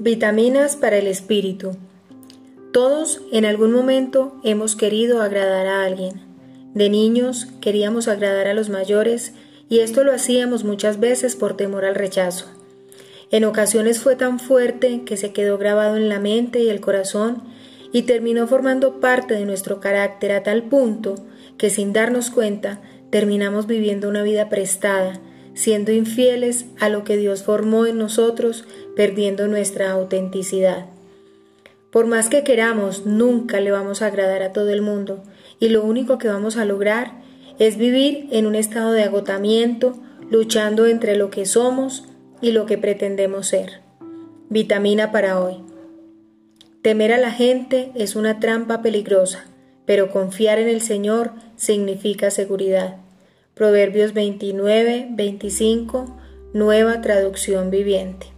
Vitaminas para el espíritu. Todos en algún momento hemos querido agradar a alguien. De niños queríamos agradar a los mayores y esto lo hacíamos muchas veces por temor al rechazo. En ocasiones fue tan fuerte que se quedó grabado en la mente y el corazón y terminó formando parte de nuestro carácter a tal punto que sin darnos cuenta terminamos viviendo una vida prestada, siendo infieles a lo que Dios formó en nosotros, perdiendo nuestra autenticidad. Por más que queramos, nunca le vamos a agradar a todo el mundo, y lo único que vamos a lograr es vivir en un estado de agotamiento, luchando entre lo que somos y lo que pretendemos ser. Vitamina para hoy. Temer a la gente es una trampa peligrosa, pero confiar en el Señor significa seguridad. Proverbios 29, 25, nueva traducción viviente.